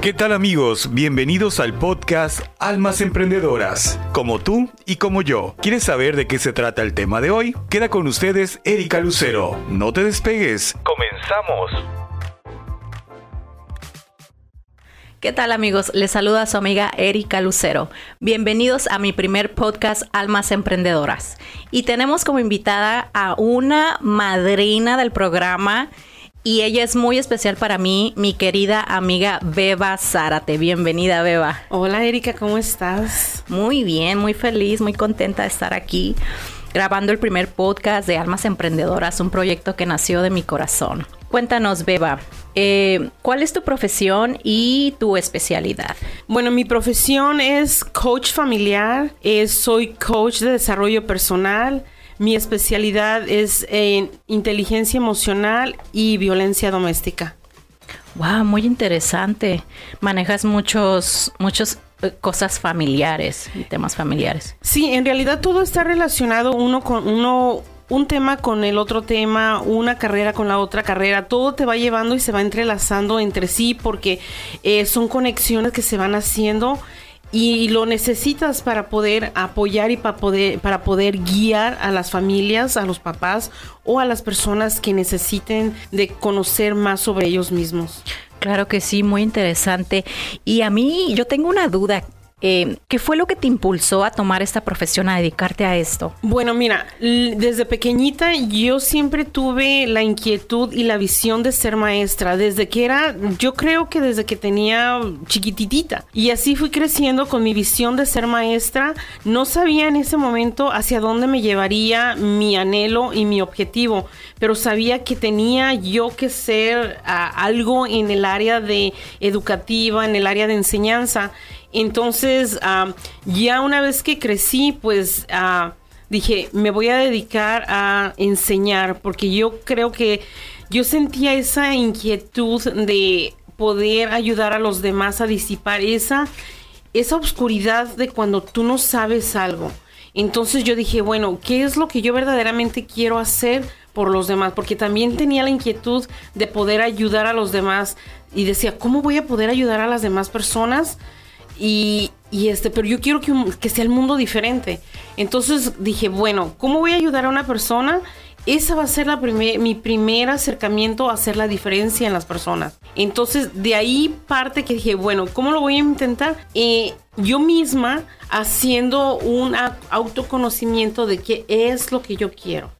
¿Qué tal amigos? Bienvenidos al podcast Almas Emprendedoras, como tú y como yo. ¿Quieres saber de qué se trata el tema de hoy? Queda con ustedes Erika Lucero. No te despegues. Comenzamos. ¿Qué tal amigos? Les saluda su amiga Erika Lucero. Bienvenidos a mi primer podcast Almas Emprendedoras. Y tenemos como invitada a una madrina del programa y ella es muy especial para mí, mi querida amiga Beba Zárate. Bienvenida, Beba. Hola, Erika, ¿cómo estás? Muy bien, muy feliz, muy contenta de estar aquí grabando el primer podcast de Almas Emprendedoras, un proyecto que nació de mi corazón. Cuéntanos, Beba, eh, ¿cuál es tu profesión y tu especialidad? Bueno, mi profesión es coach familiar, soy coach de desarrollo personal. Mi especialidad es en inteligencia emocional y violencia doméstica. Wow, muy interesante. Manejas muchos, muchos eh, cosas familiares y temas familiares. Sí, en realidad todo está relacionado uno con uno un tema con el otro tema, una carrera con la otra carrera, todo te va llevando y se va entrelazando entre sí porque eh, son conexiones que se van haciendo y lo necesitas para poder apoyar y para poder, para poder guiar a las familias, a los papás o a las personas que necesiten de conocer más sobre ellos mismos. Claro que sí, muy interesante. Y a mí yo tengo una duda. Eh, ¿Qué fue lo que te impulsó a tomar esta profesión, a dedicarte a esto? Bueno, mira, desde pequeñita yo siempre tuve la inquietud y la visión de ser maestra, desde que era, yo creo que desde que tenía chiquititita. Y así fui creciendo con mi visión de ser maestra. No sabía en ese momento hacia dónde me llevaría mi anhelo y mi objetivo, pero sabía que tenía yo que ser ah, algo en el área de educativa, en el área de enseñanza. Entonces, ya una vez que crecí, pues ah, dije, me voy a dedicar a enseñar, porque yo creo que yo sentía esa inquietud de poder ayudar a los demás a disipar esa, esa oscuridad de cuando tú no sabes algo. Entonces yo dije, bueno, ¿qué es lo que yo verdaderamente quiero hacer por los demás? Porque también tenía la inquietud de poder ayudar a los demás y decía, ¿cómo voy a poder ayudar a las demás personas? Y, este, pero yo quiero que, que, sea el mundo diferente. Entonces dije, bueno, ¿cómo voy a ayudar a una persona? Esa va a ser la mi primer acercamiento a hacer la diferencia en las personas. Entonces de ahí parte que dije, bueno, ¿cómo lo voy a intentar? Eh, yo misma haciendo un autoconocimiento de qué es lo que yo quiero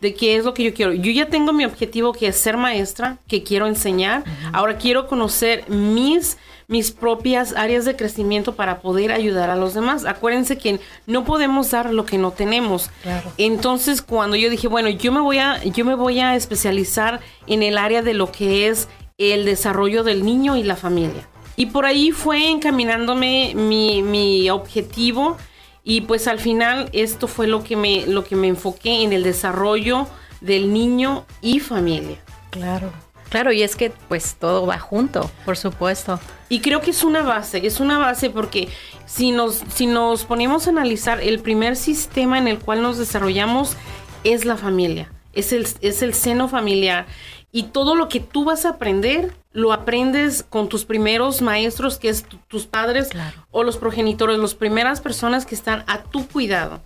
de qué es lo que yo quiero. Yo ya tengo mi objetivo que es ser maestra, que quiero enseñar. Ahora quiero conocer mis mis propias áreas de crecimiento para poder ayudar a los demás. Acuérdense que no podemos dar lo que no tenemos. Entonces, cuando yo dije, bueno, yo me voy a yo me voy a especializar en el área de lo que es el desarrollo del niño y la familia. Y por ahí fue encaminándome mi, mi objetivo y pues al final esto fue lo que me lo que me enfoqué en el desarrollo del niño y familia. Claro. Claro, y es que pues todo va junto, por supuesto. Y creo que es una base, es una base porque si nos, si nos ponemos a analizar, el primer sistema en el cual nos desarrollamos es la familia, es el, es el seno familiar. Y todo lo que tú vas a aprender, lo aprendes con tus primeros maestros, que es tus padres o los progenitores, las primeras personas que están a tu cuidado.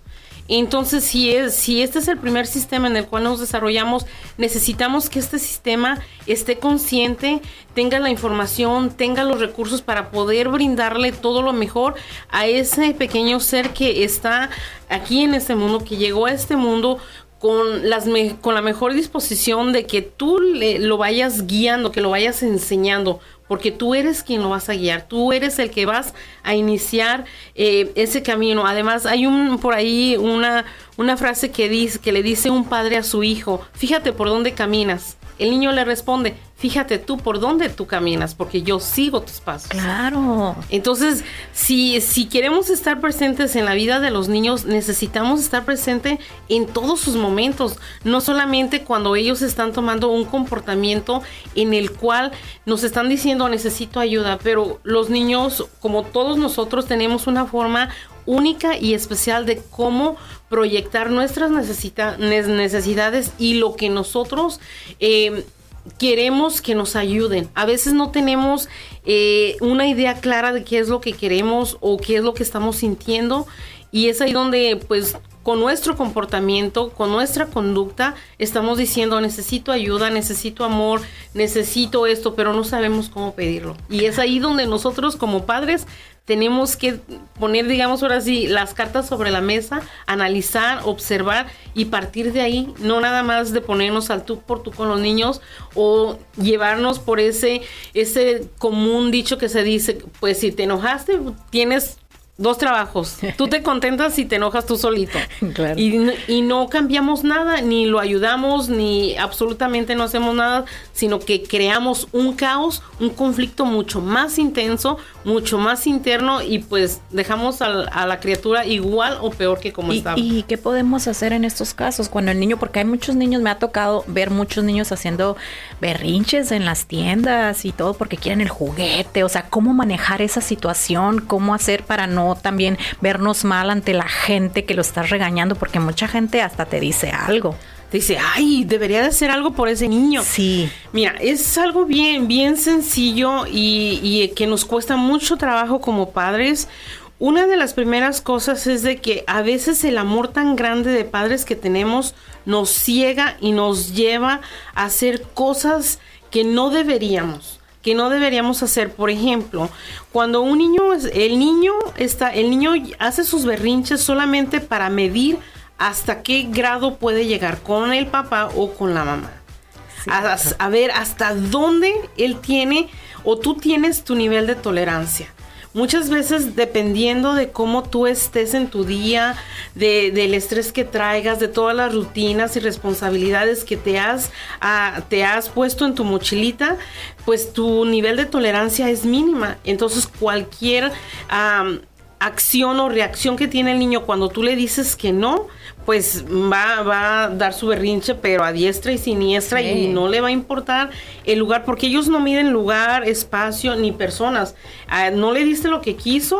Entonces, si, es, si este es el primer sistema en el cual nos desarrollamos, necesitamos que este sistema esté consciente, tenga la información, tenga los recursos para poder brindarle todo lo mejor a ese pequeño ser que está aquí en este mundo, que llegó a este mundo con, las con la mejor disposición de que tú le, lo vayas guiando, que lo vayas enseñando, porque tú eres quien lo vas a guiar, tú eres el que vas a iniciar eh, ese camino. Además, hay un por ahí una, una frase que dice, que le dice un padre a su hijo, fíjate por dónde caminas. El niño le responde, fíjate tú por dónde tú caminas, porque yo sigo tus pasos. Claro. Entonces, si, si queremos estar presentes en la vida de los niños, necesitamos estar presente en todos sus momentos, no solamente cuando ellos están tomando un comportamiento en el cual nos están diciendo necesito ayuda, pero los niños, como todos nosotros, tenemos una forma única y especial de cómo proyectar nuestras necesidades y lo que nosotros eh, queremos que nos ayuden. A veces no tenemos eh, una idea clara de qué es lo que queremos o qué es lo que estamos sintiendo. Y es ahí donde, pues, con nuestro comportamiento, con nuestra conducta, estamos diciendo necesito ayuda, necesito amor, necesito esto, pero no sabemos cómo pedirlo. Y es ahí donde nosotros como padres tenemos que poner, digamos ahora sí, las cartas sobre la mesa, analizar, observar y partir de ahí, no nada más de ponernos al tú por tú con los niños o llevarnos por ese, ese común dicho que se dice, pues si te enojaste, tienes dos trabajos. Tú te contentas y te enojas tú solito. Claro. Y, y, no cambiamos nada, ni lo ayudamos, ni absolutamente no hacemos nada, sino que creamos un caos, un conflicto mucho más intenso, mucho más interno y pues dejamos a, a la criatura igual o peor que como estaba. ¿Y qué podemos hacer en estos casos? Cuando el niño, porque hay muchos niños, me ha tocado ver muchos niños haciendo berrinches en las tiendas y todo porque quieren el juguete, o sea, cómo manejar esa situación, cómo hacer para no también vernos mal ante la gente que lo está regañando, porque mucha gente hasta te dice algo. Te dice, ay, debería de hacer algo por ese niño. Sí. Mira, es algo bien, bien sencillo y, y que nos cuesta mucho trabajo como padres. Una de las primeras cosas es de que a veces el amor tan grande de padres que tenemos nos ciega y nos lleva a hacer cosas que no deberíamos que no deberíamos hacer. Por ejemplo, cuando un niño, el niño está, el niño hace sus berrinches solamente para medir hasta qué grado puede llegar con el papá o con la mamá. a, ver hasta dónde él tiene o tú tienes tu nivel de tolerancia. Muchas veces dependiendo de cómo tú estés en tu día, de, del estrés que traigas, de todas las rutinas y responsabilidades que te has, ah, te has puesto en tu mochilita, pues tu nivel de tolerancia es mínima. Entonces cualquier acción o reacción que tiene el niño cuando tú le dices que no, pues va, va a dar su berrinche, pero a diestra y siniestra y no le va a importar el lugar, porque ellos no miden lugar, espacio ni personas. Ah, no le diste lo que quiso,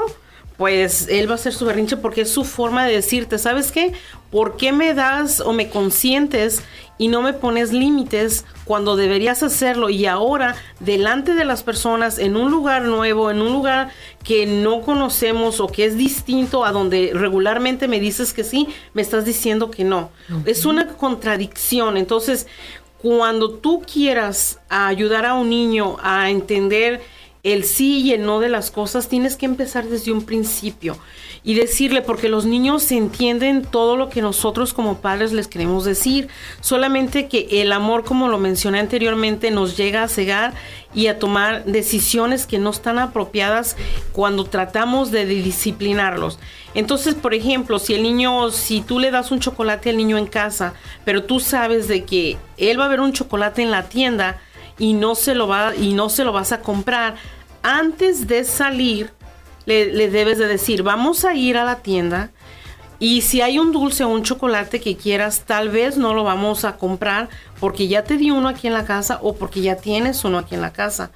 pues él va a hacer su berrinche porque es su forma de decirte, ¿sabes qué? ¿Por qué me das o me consientes y no me pones límites cuando deberías hacerlo? Y ahora, delante de las personas, en un lugar nuevo, en un lugar que no conocemos o que es distinto a donde regularmente me dices que sí, me estás diciendo que no. Es una contradicción. Entonces, cuando tú quieras ayudar a un niño a entender el sí y el no de las cosas, tienes que empezar desde un principio y decirle, porque los niños entienden todo lo que nosotros como padres les queremos decir, solamente que el amor, como lo mencioné anteriormente, nos llega a cegar y a tomar decisiones que no están apropiadas cuando tratamos de disciplinarlos. Entonces, por ejemplo, si el niño, si tú le das un chocolate al niño en casa, pero tú sabes de que él va a ver un chocolate en la tienda, y no se lo va y no se lo vas a comprar. Antes de salir le, debes de decir vamos a ir a la tienda y si hay un dulce o un chocolate que quieras tal vez no lo vamos a comprar porque ya te di uno aquí en la casa o porque ya tienes uno aquí en la casa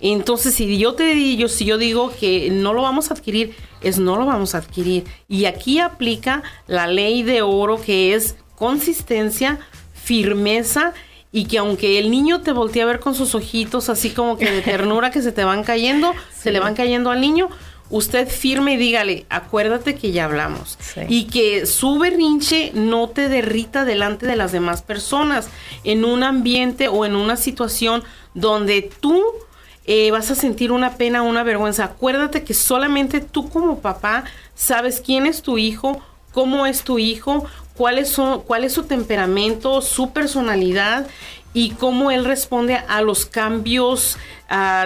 entonces si yo te digo si yo digo que no lo vamos a adquirir es no lo vamos a adquirir. Y aquí aplica la ley de oro que es consistencia firmeza y que aunque el niño te voltee a ver con sus ojitos así como que de ternura que se te van cayendo, se le van cayendo al niño, usted firme y dígale, acuérdate que ya hablamos. Y que su berrinche no te derrita delante de las demás personas en un ambiente o en una situación donde tú eh, vas a sentir una pena, una vergüenza. Acuérdate que solamente tú como papá sabes quién es tu hijo, cómo es tu hijo, cuál es su, cuál es su temperamento, su personalidad y cómo él responde a los cambios,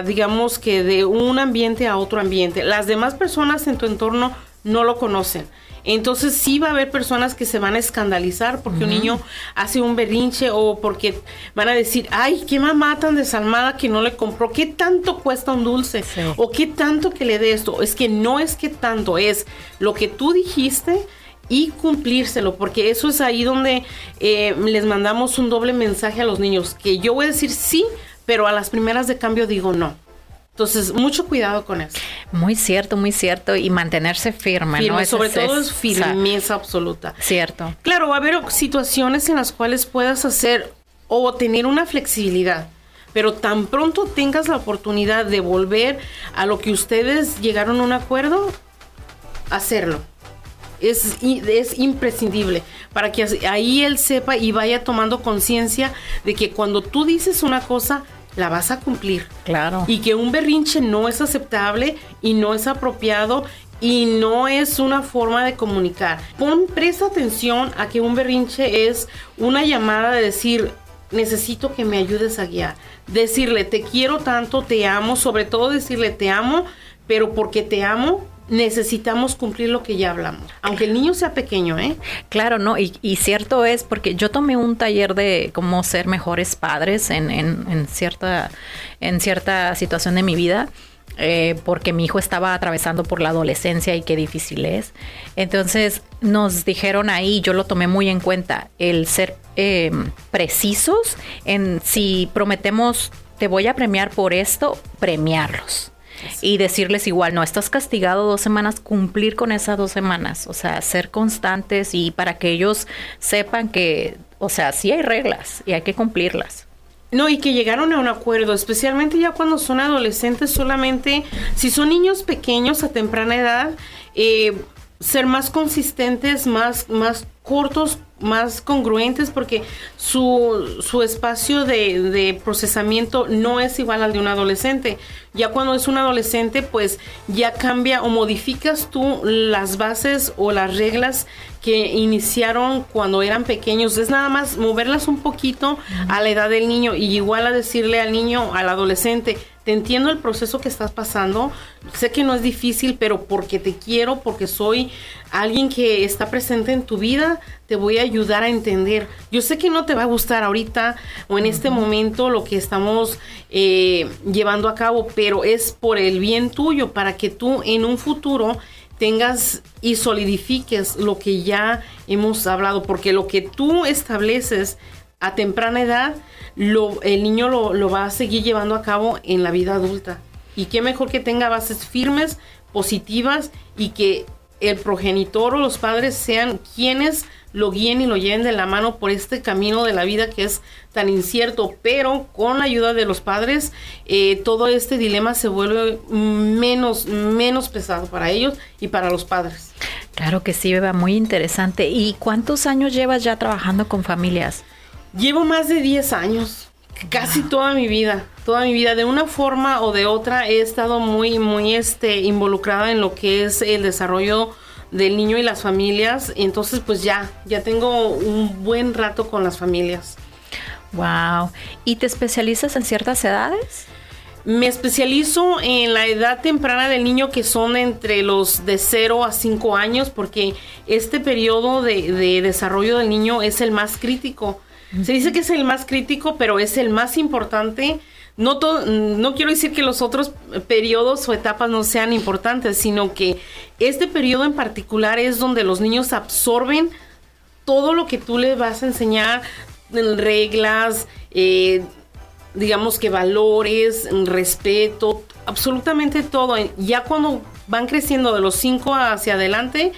digamos que de un ambiente a otro ambiente. Las demás personas en tu entorno no lo conocen. Entonces sí va a haber personas que se van a escandalizar porque un niño hace un berrinche o porque van a decir, ay, qué mamá tan desalmada que no le compró, qué tanto cuesta un dulce o qué tanto que le dé esto. Es que no es que tanto, es lo que tú dijiste y cumplírselo, porque eso es ahí donde eh, les mandamos un doble mensaje a los niños, que yo voy a decir sí, pero a las primeras de cambio digo no. Entonces, mucho cuidado con eso. Muy cierto, muy cierto. Y mantenerse firme, firme Sobre todo es, firmeza absoluta. Cierto. Claro, va a haber situaciones en las cuales puedas hacer o tener una flexibilidad. pero tan pronto tengas la oportunidad de volver a lo que ustedes llegaron a un acuerdo, hacerlo. Es, es imprescindible para que ahí él sepa y vaya tomando conciencia de que cuando tú dices una cosa, la vas a cumplir. Claro. Y que un berrinche no es aceptable y no es apropiado y no es una forma de comunicar. Pon, presta atención a que un berrinche es una llamada de decir, necesito que me ayudes a guiar. Decirle, te quiero tanto, te amo, sobre todo decirle, te amo, pero porque te amo, necesitamos cumplir lo que ya hablamos, aunque el niño sea pequeño, ¿eh? Claro, no, y, cierto es porque yo tomé un taller de cómo ser mejores padres en, en, cierta, en cierta situación de mi vida. Eh, porque mi hijo estaba atravesando por la adolescencia y qué difícil es. Entonces nos dijeron ahí, yo lo tomé muy en cuenta, el ser eh, precisos en si prometemos te voy a premiar por esto, premiarlos y decirles igual, no, estás castigado dos semanas, cumplir con esas dos semanas, o sea, ser constantes y para que ellos sepan que, o sea, sí hay reglas y hay que cumplirlas. No, y que llegaron a un acuerdo, especialmente ya cuando son adolescentes, solamente si son niños pequeños a temprana edad, eh, ser más consistentes, más, más cortos, más congruentes, porque su, su espacio de, de, procesamiento no es igual al de un adolescente. Ya cuando es un adolescente, pues ya cambia o modificas tú las bases o las reglas que iniciaron cuando eran pequeños. Es nada más moverlas un poquito a la edad del niño y igual a decirle al niño, al adolescente, te entiendo el proceso que estás pasando, sé que no es difícil, pero porque te quiero, porque soy alguien que está presente en tu vida, te voy a ayudar a entender. Yo sé que no te va a gustar ahorita o en este momento lo que estamos eh, llevando a cabo, pero es por el bien tuyo, para que tú en un futuro tengas y solidifiques lo que ya hemos hablado, porque lo que tú estableces a temprana edad, lo, el niño lo, lo va a seguir llevando a cabo en la vida adulta. Y qué mejor que tenga bases firmes, positivas y que el progenitor o los padres sean quienes lo guíen y lo lleven de la mano por este camino de la vida que es tan incierto, pero con la ayuda de los padres eh, todo este dilema se vuelve menos, menos pesado para ellos y para los padres. Claro que sí, Beba, muy interesante. ¿Y cuántos años llevas ya trabajando con familias? Llevo más de 10 años, casi toda mi vida, toda mi vida, de una forma o de otra he estado muy, muy este, involucrada en lo que es el desarrollo del niño y las familias. Entonces, pues ya, ya tengo un buen rato con las familias. Wow. ¿Y te especializas en ciertas edades? Me especializo en la edad temprana del niño que son entre los de 0 a 5 años porque este periodo de, de desarrollo del niño es el más crítico se dice que es el más crítico, pero es el más importante. No, no quiero decir que los otros periodos o etapas no sean importantes, sino que este periodo en particular es donde los niños absorben todo lo que tú les vas a enseñar, reglas, eh, digamos que valores, respeto, absolutamente todo. Ya cuando van creciendo de los 5 hacia adelante,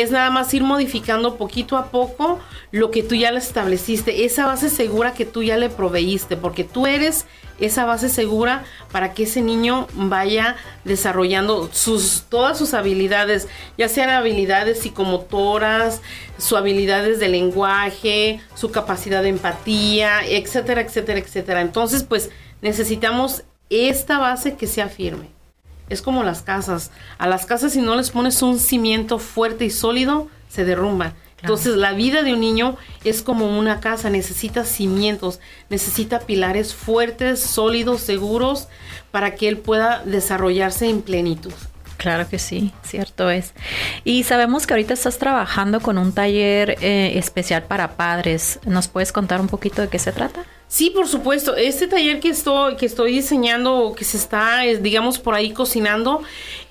es nada más ir modificando poquito a poco lo que tú ya le estableciste, esa base segura que tú ya le proveíste, porque tú eres esa base segura para que ese niño vaya desarrollando sus, todas sus habilidades, ya sean habilidades psicomotoras, sus habilidades de lenguaje, su capacidad de empatía, etcétera, etcétera, etcétera. Entonces, pues necesitamos esta base que sea firme. Es como las casas. A las casas si no les pones un cimiento fuerte y sólido, se derrumban. Entonces la vida de un niño es como una casa, necesita cimientos, necesita pilares fuertes, sólidos, seguros, para que él pueda desarrollarse en plenitud. Claro que sí, cierto es. Y sabemos que ahorita estás trabajando con un taller eh, especial para padres. ¿Nos puedes contar un poquito de qué se trata? Sí, por supuesto. Este taller que estoy, que estoy diseñando, que se está, digamos, por ahí cocinando,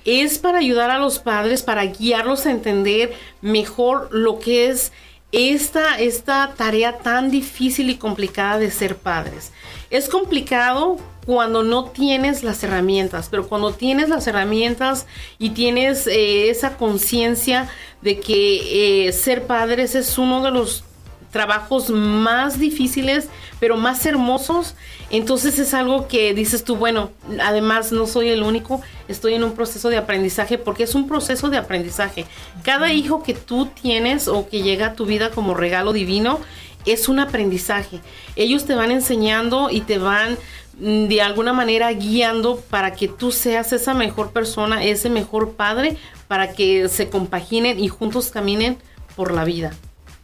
es para ayudar a los padres, para guiarlos a entender mejor lo que es esta, esta tarea tan difícil y complicada de ser padres. Es complicado cuando no tienes las herramientas, pero cuando tienes las herramientas y tienes eh, esa conciencia de que eh, ser padres es uno de los trabajos más difíciles, pero más hermosos. Entonces es algo que dices tú, bueno, además no soy el único, estoy en un proceso de aprendizaje porque es un proceso de aprendizaje. Cada hijo que tú tienes o que llega a tu vida como regalo divino es un aprendizaje. Ellos te van enseñando y te van mm, de alguna manera guiando para que tú seas esa mejor persona, ese mejor padre, para que se compaginen y juntos caminen por la vida.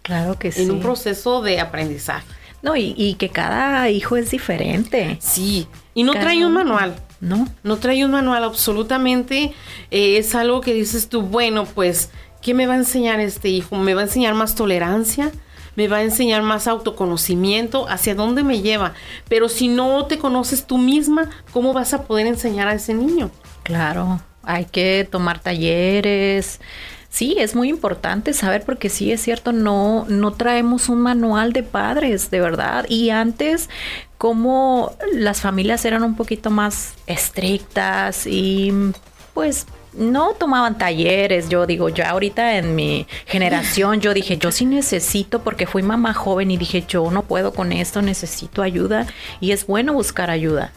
Claro que sí. En un proceso de aprendizaje. No, y, que cada hijo es diferente. Sí, y no trae un manual. No. No trae un manual absolutamente. Eh, es algo que dices tú, bueno, pues, ¿qué me va a enseñar este hijo? ¿Me va a enseñar más tolerancia? me va a enseñar más autoconocimiento, hacia dónde me lleva. Pero si no te conoces tú misma, ¿cómo vas a poder enseñar a ese niño? Claro, hay que tomar talleres. Sí, es muy importante saber porque sí es cierto, no, no traemos un manual de padres, de verdad. Y antes, como las familias eran un poquito más estrictas y pues no tomaban talleres, yo digo, ya ahorita en mi generación yo dije, yo sí necesito porque fui mamá joven y dije, yo no puedo con esto, necesito ayuda y es bueno buscar ayuda.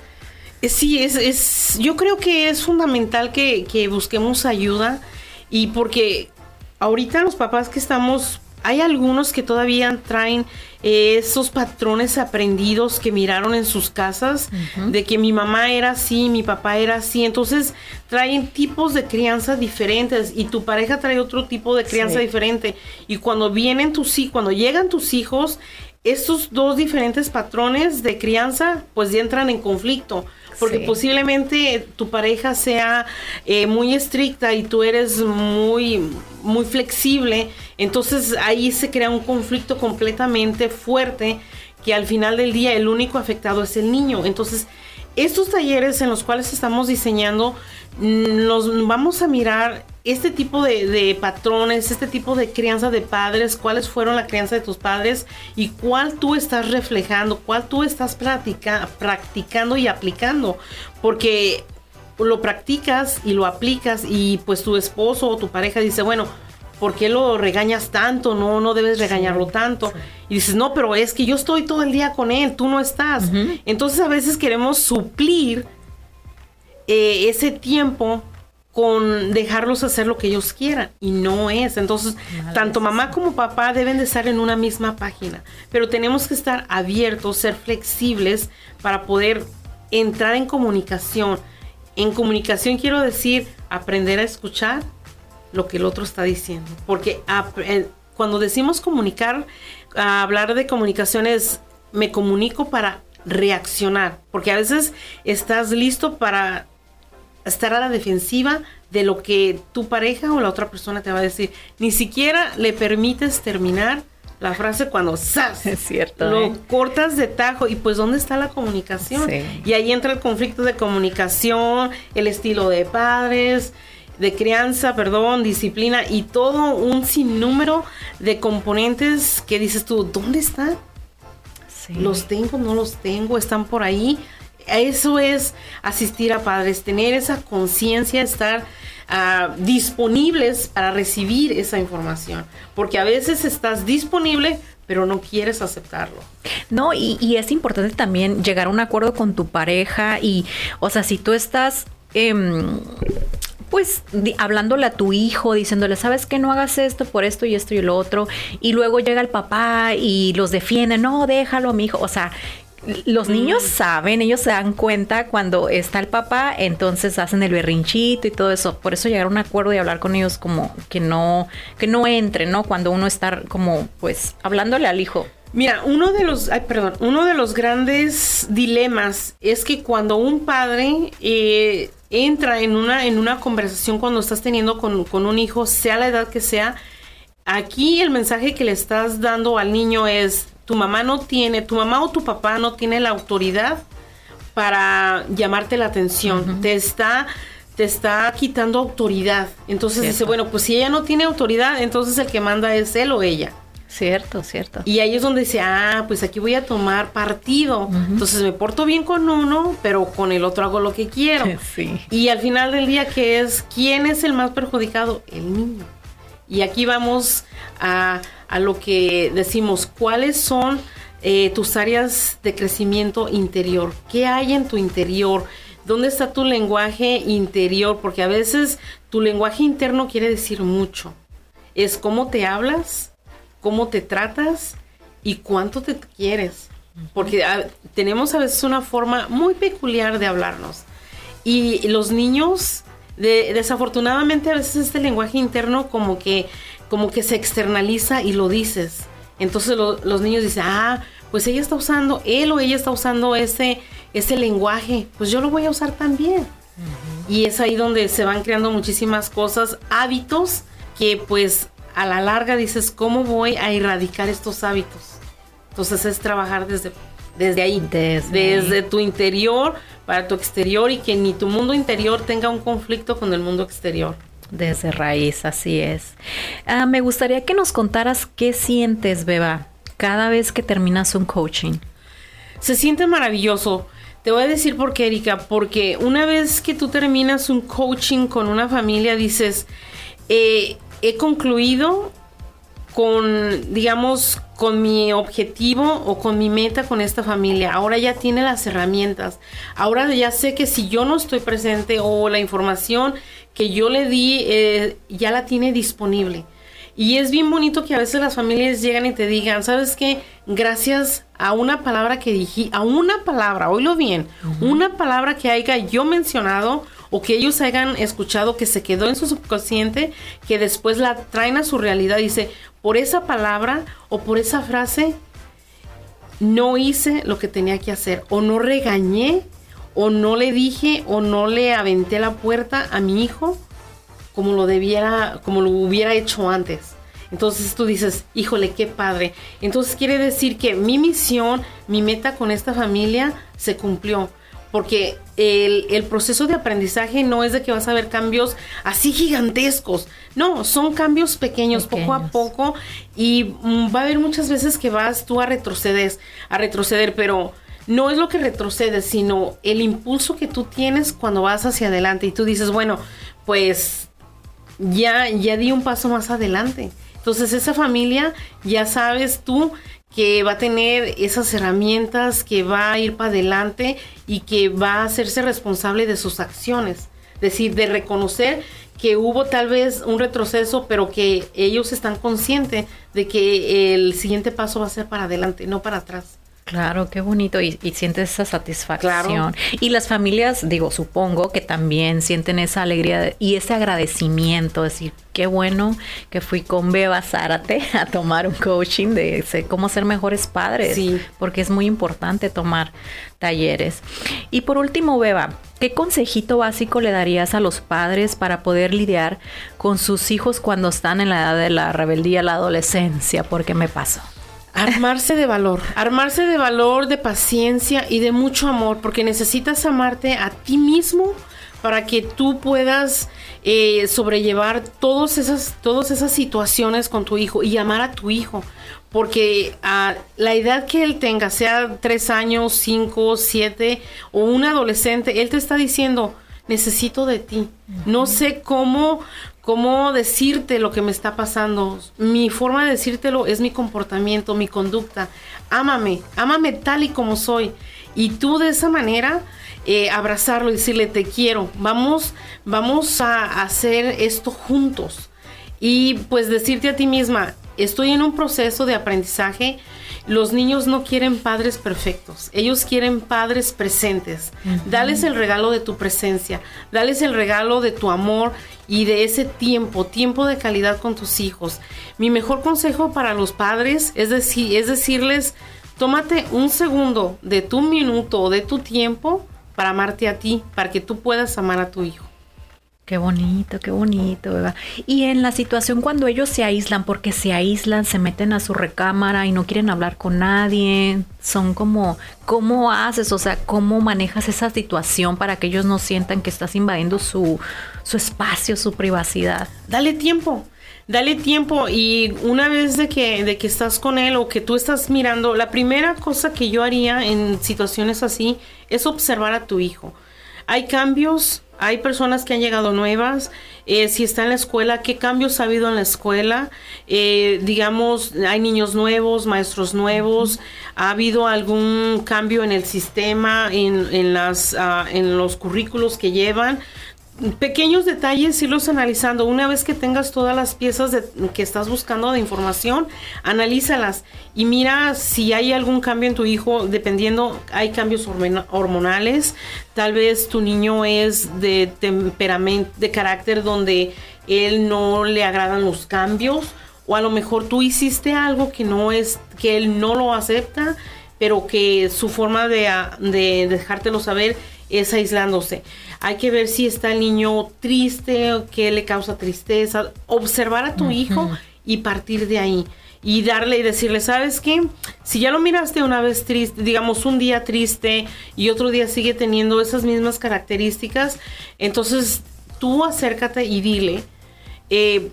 Eh, sí, es, es yo creo que es fundamental que, que busquemos ayuda y porque ahorita los papás que estamos hay algunos que todavía traen eh, esos patrones aprendidos que miraron en sus casas, de que mi mamá era así, mi papá era así, entonces traen tipos de crianza diferentes y tu pareja trae otro tipo de crianza diferente. Y cuando vienen tus hijos, cuando llegan tus hijos, estos dos diferentes patrones de crianza pues ya entran en conflicto porque posiblemente tu pareja sea eh, muy estricta y tú eres muy, muy flexible, entonces ahí se crea un conflicto completamente fuerte que al final del día el único afectado es el niño. Entonces, estos talleres en los cuales estamos diseñando, nos vamos a mirar este tipo de, patrones, este tipo de crianza de padres, cuáles fueron la crianza de tus padres y cuál tú estás reflejando, cuál tú estás practicando y aplicando. Porque lo practicas y lo aplicas y pues tu esposo o tu pareja dice, bueno, ¿por qué lo regañas tanto? No, no debes regañarlo tanto. Y dices, no, pero es que yo estoy todo el día con él, tú no estás. Entonces a veces queremos suplir eh, ese tiempo con dejarlos hacer lo que ellos quieran y no es. Entonces, tanto mamá como papá deben de estar en una misma página, pero tenemos que estar abiertos, ser flexibles para poder entrar en comunicación. En comunicación quiero decir aprender a escuchar lo que el otro está diciendo, porque eh, cuando decimos comunicar, hablar de comunicación es me comunico para reaccionar, porque a veces estás listo para estar a la defensiva de lo que tu pareja o la otra persona te va a decir. Ni siquiera le permites terminar la frase cuando ¡zas! Es cierto. Lo ¿eh? cortas de tajo y pues ¿dónde está la comunicación? Y ahí entra el conflicto de comunicación, el estilo de padres, de crianza, perdón, disciplina y todo un sinnúmero de componentes que dices tú, ¿dónde están? ¿Los tengo? ¿No los tengo? ¿Están por ahí? Eso es asistir a padres, tener esa conciencia, estar ah, disponibles para recibir esa información, porque a veces estás disponible, pero no quieres aceptarlo. No, y, es importante también llegar a un acuerdo con tu pareja y, o sea, si tú estás... Em, pues hablándole a tu hijo, diciéndole, sabes que no hagas esto por esto y esto y lo otro, y luego llega el papá y los defiende, no, déjalo a mi hijo, o sea, los mm. niños saben, ellos se dan cuenta cuando está el papá, entonces hacen el berrinchito y todo eso. Por eso llegar a un acuerdo y hablar con ellos como que no, que no entre, ¿no? Cuando uno está como, pues, hablándole al hijo. Mira, uno de los, ay, perdón, uno de los grandes dilemas es que cuando un padre eh, entra en una, en una conversación cuando estás teniendo con, con un hijo, sea la edad que sea, aquí el mensaje que le estás dando al niño es, tu mamá no tiene, tu mamá o tu papá no tiene la autoridad para llamarte la atención. Te está te está quitando autoridad. Entonces dice, bueno, pues si ella no tiene autoridad, entonces el que manda es él o ella. Cierto, cierto. Y ahí es donde dice, ah, pues aquí voy a tomar partido. Entonces me porto bien con uno, pero con el otro hago lo que quiero. Sí. Y al final del día, ¿qué es? ¿Quién es el más perjudicado? El niño. Y aquí vamos a, a lo que decimos, ¿cuáles son eh, tus áreas de crecimiento interior? ¿Qué hay en tu interior? ¿Dónde está tu lenguaje interior? Porque a veces tu lenguaje interno quiere decir mucho. Es cómo te hablas, cómo te tratas y cuánto te quieres. Porque tenemos a veces una forma muy peculiar de hablarnos. Y los niños, desafortunadamente a veces este lenguaje interno como que, como que se externaliza y lo dices. Entonces los niños dicen, ah, pues ella está usando, él o ella está usando ese, ese lenguaje, pues yo lo voy a usar también. Y es ahí donde se van creando muchísimas cosas, hábitos que pues a la larga dices, ¿cómo voy a erradicar estos hábitos? Entonces es trabajar desde, desde ahí, desde, tu interior para tu exterior y que ni tu mundo interior tenga un conflicto con el mundo exterior. Desde raíz, así es. Ah, me gustaría que nos contaras qué sientes, Beba, cada vez que terminas un coaching. Se siente maravilloso. Te voy a decir por qué, Erika, porque una vez que tú terminas un coaching con una familia, dices, eh, he concluido con, digamos, con mi objetivo o con mi meta con esta familia. Ahora ya tiene las herramientas. Ahora ya sé que si yo no estoy presente o la información que yo le di eh, ya la tiene disponible. Y es bien bonito que a veces las familias llegan y te digan, ¿sabes qué? Gracias a una palabra que dije, a una palabra, oílo bien, una palabra que haya yo mencionado o que ellos hayan escuchado que se quedó en su subconsciente, que después la traen a su realidad. Dice, por esa palabra o por esa frase, no hice lo que tenía que hacer, o no regañé, o no le dije, o no le aventé la puerta a mi hijo como lo debiera, como lo hubiera hecho antes. Entonces tú dices, híjole, qué padre. Entonces quiere decir que mi misión, mi meta con esta familia se cumplió porque el, proceso de aprendizaje no es de que vas a ver cambios así gigantescos, no, son cambios pequeños, poco a poco, y mm, va a haber muchas veces que vas tú a retroceder, a retroceder, pero no es lo que retrocedes, sino el impulso que tú tienes cuando vas hacia adelante y tú dices, bueno, pues ya, ya di un paso más adelante. Entonces esa familia, ya sabes tú que va a tener esas herramientas, que va a ir para adelante y que va a hacerse responsable de sus acciones. Es decir, de reconocer que hubo tal vez un retroceso, pero que ellos están conscientes de que el siguiente paso va a ser para adelante, no para atrás. Claro, qué bonito y, sientes esa satisfacción. Y las familias, digo, supongo que también sienten esa alegría y ese agradecimiento, decir, qué bueno que fui con Beba Zárate a tomar un coaching de cómo ser mejores padres, sí. porque es muy importante tomar talleres. Y por último, Beba, ¿qué consejito básico le darías a los padres para poder lidiar con sus hijos cuando están en la edad de la rebeldía, la adolescencia? Porque me pasó. Armarse de valor, armarse de valor, de paciencia y de mucho amor, porque necesitas amarte a ti mismo para que tú puedas eh, sobrellevar todas esas, todas esas situaciones con tu hijo y amar a tu hijo. Porque a la edad que él tenga, sea tres años, cinco, siete o un adolescente, él te está diciendo, necesito de ti. No sé cómo, cómo decirte lo que me está pasando. Mi forma de decírtelo es mi comportamiento, mi conducta. Ámame, ámame tal y como soy. Y tú de esa manera eh, abrazarlo y decirle te quiero. Vamos, vamos a hacer esto juntos. Y pues decirte a ti misma, estoy en un proceso de aprendizaje los niños no quieren padres perfectos, ellos quieren padres presentes. Dales el regalo de tu presencia, dales el regalo de tu amor y de ese tiempo, tiempo de calidad con tus hijos. Mi mejor consejo para los padres es, decir, es decirles, tómate un segundo de tu minuto o de tu tiempo para amarte a ti, para que tú puedas amar a tu hijo. Qué bonito, qué bonito, Eva. Y en la situación cuando ellos se aíslan, porque se aíslan, se meten a su recámara y no quieren hablar con nadie, son como, ¿cómo haces? O sea, ¿cómo manejas esa situación para que ellos no sientan que estás invadiendo su, su espacio, su privacidad? Dale tiempo. Dale tiempo y una vez de que, de que estás con él o que tú estás mirando, la primera cosa que yo haría en situaciones así es observar a tu hijo hay cambios, hay personas que han llegado nuevas, eh, si está en la escuela, qué cambios ha habido en la escuela, eh, digamos, hay niños nuevos, maestros nuevos, ha habido algún cambio en el sistema, en, en las, ah, en los currículos que llevan pequeños detalles, irlos analizando. Una vez que tengas todas las piezas de, que estás buscando de información, analízalas y mira si hay algún cambio en tu hijo, dependiendo, hay cambios hormonales. Tal vez tu niño es de temperamento, de carácter donde él no le agradan los cambios, o a lo mejor tú hiciste algo que no es, que él no lo acepta, pero que su forma de, de dejártelo saber es aislándose. Hay que ver si está el niño triste, o qué le causa tristeza. Observar a tu hijo y partir de ahí. Y darle y decirle, ¿sabes qué? Si ya lo miraste una vez triste, digamos un día triste y otro día sigue teniendo esas mismas características, entonces tú acércate y dile, eh,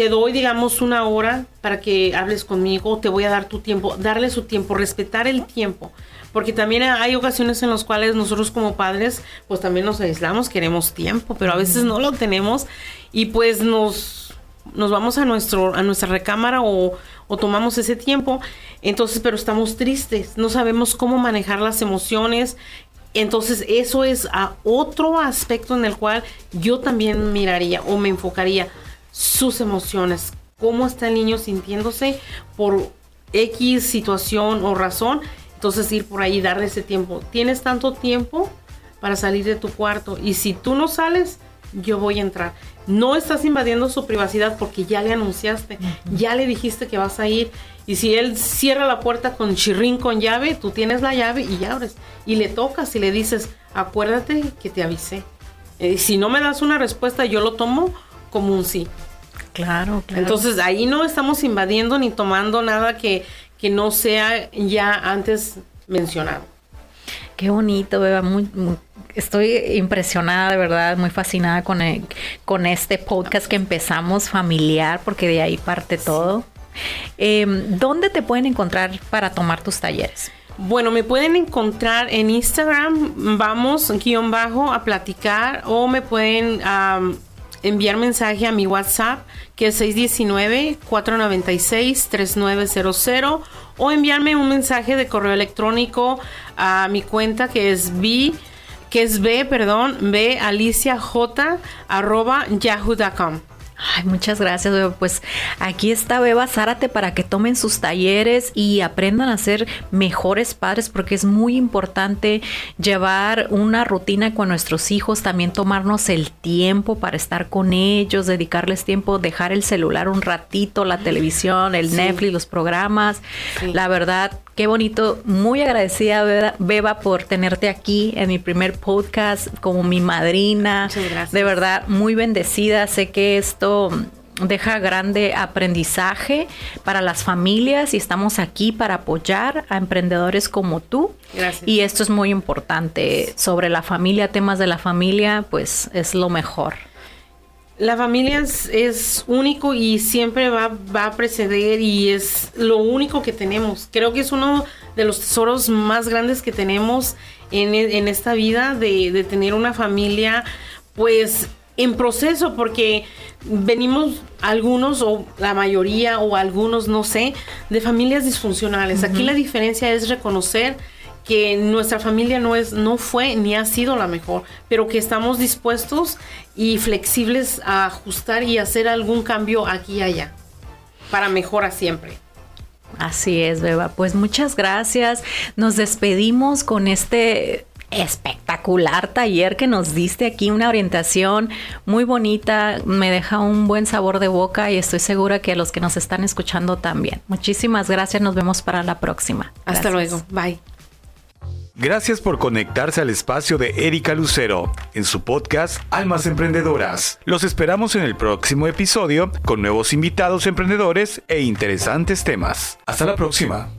te doy, digamos, una hora para que hables conmigo, te voy a dar tu tiempo, darle su tiempo, respetar el tiempo. Porque también hay ocasiones en las cuales nosotros como padres pues también nos aislamos, queremos tiempo, pero a veces no lo tenemos y pues nos, nos vamos a, nuestro, a nuestra recámara o, o tomamos ese tiempo, entonces pero estamos tristes, no sabemos cómo manejar las emociones, entonces eso es a otro aspecto en el cual yo también miraría o me enfocaría sus emociones, cómo está el niño sintiéndose por X situación o razón entonces ir por ahí, darle ese tiempo. Tienes tanto tiempo para salir de tu cuarto y si tú no sales, yo voy a entrar. No estás invadiendo su privacidad porque ya le anunciaste, ya le dijiste que vas a ir. Y si él cierra la puerta con chirrín con llave, tú tienes la llave y ya abres. Y le tocas y le dices, acuérdate que te avisé. Eh, si no me das una respuesta, yo lo tomo como un sí. Claro, claro. Entonces ahí no estamos invadiendo ni tomando nada que, que no sea ya antes mencionado. Qué bonito, Beba. Muy, estoy impresionada, de verdad, muy fascinada con, con este podcast que empezamos familiar, porque de ahí parte todo. Em, ¿Dónde te pueden encontrar para tomar tus talleres? Bueno, me pueden encontrar en Instagram, vamos, guion bajo, a platicar, o me pueden enviar mensaje a mi WhatsApp, que es 619-496-3900, o enviarme un mensaje de correo electrónico a mi cuenta que es b que es b, perdón, b alicia j arroba yahoo.com. Ay, muchas gracias, Beba. Pues aquí está Beba Zárate para que tomen sus talleres y aprendan a ser mejores padres porque es muy importante llevar una rutina con nuestros hijos, también tomarnos el tiempo para estar con ellos, dedicarles tiempo, dejar el celular un ratito, la televisión, el Netflix, los programas. La verdad, qué bonito. Muy agradecida, Beba, por tenerte aquí en mi primer podcast como mi madrina. Muchas gracias. De verdad, muy bendecida. Sé que esto deja grande aprendizaje para las familias y estamos aquí para apoyar a emprendedores como tú. Gracias. Y esto es muy importante. Sobre la familia, temas de la familia, pues es lo mejor. La familia es, único y siempre va, a preceder y es lo único que tenemos. Creo que es uno de los tesoros más grandes que tenemos en, en esta vida de, de tener una familia pues en proceso porque venimos algunos o la mayoría o algunos no sé de familias disfuncionales. Aquí la diferencia es reconocer que nuestra familia no es no fue ni ha sido la mejor, pero que estamos dispuestos y flexibles a ajustar y hacer algún cambio aquí y allá para mejora siempre. Así es, Beba. Pues muchas gracias. Nos despedimos con este espectacular taller que nos diste aquí, una orientación muy bonita, me deja un buen sabor de boca y estoy segura que a los que nos están escuchando también. Muchísimas gracias, nos vemos para la próxima. Hasta luego, bye. Gracias por conectarse al espacio de Erika Lucero en su podcast Almas Emprendedoras. Los esperamos en el próximo episodio con nuevos invitados emprendedores e interesantes temas. Hasta la próxima.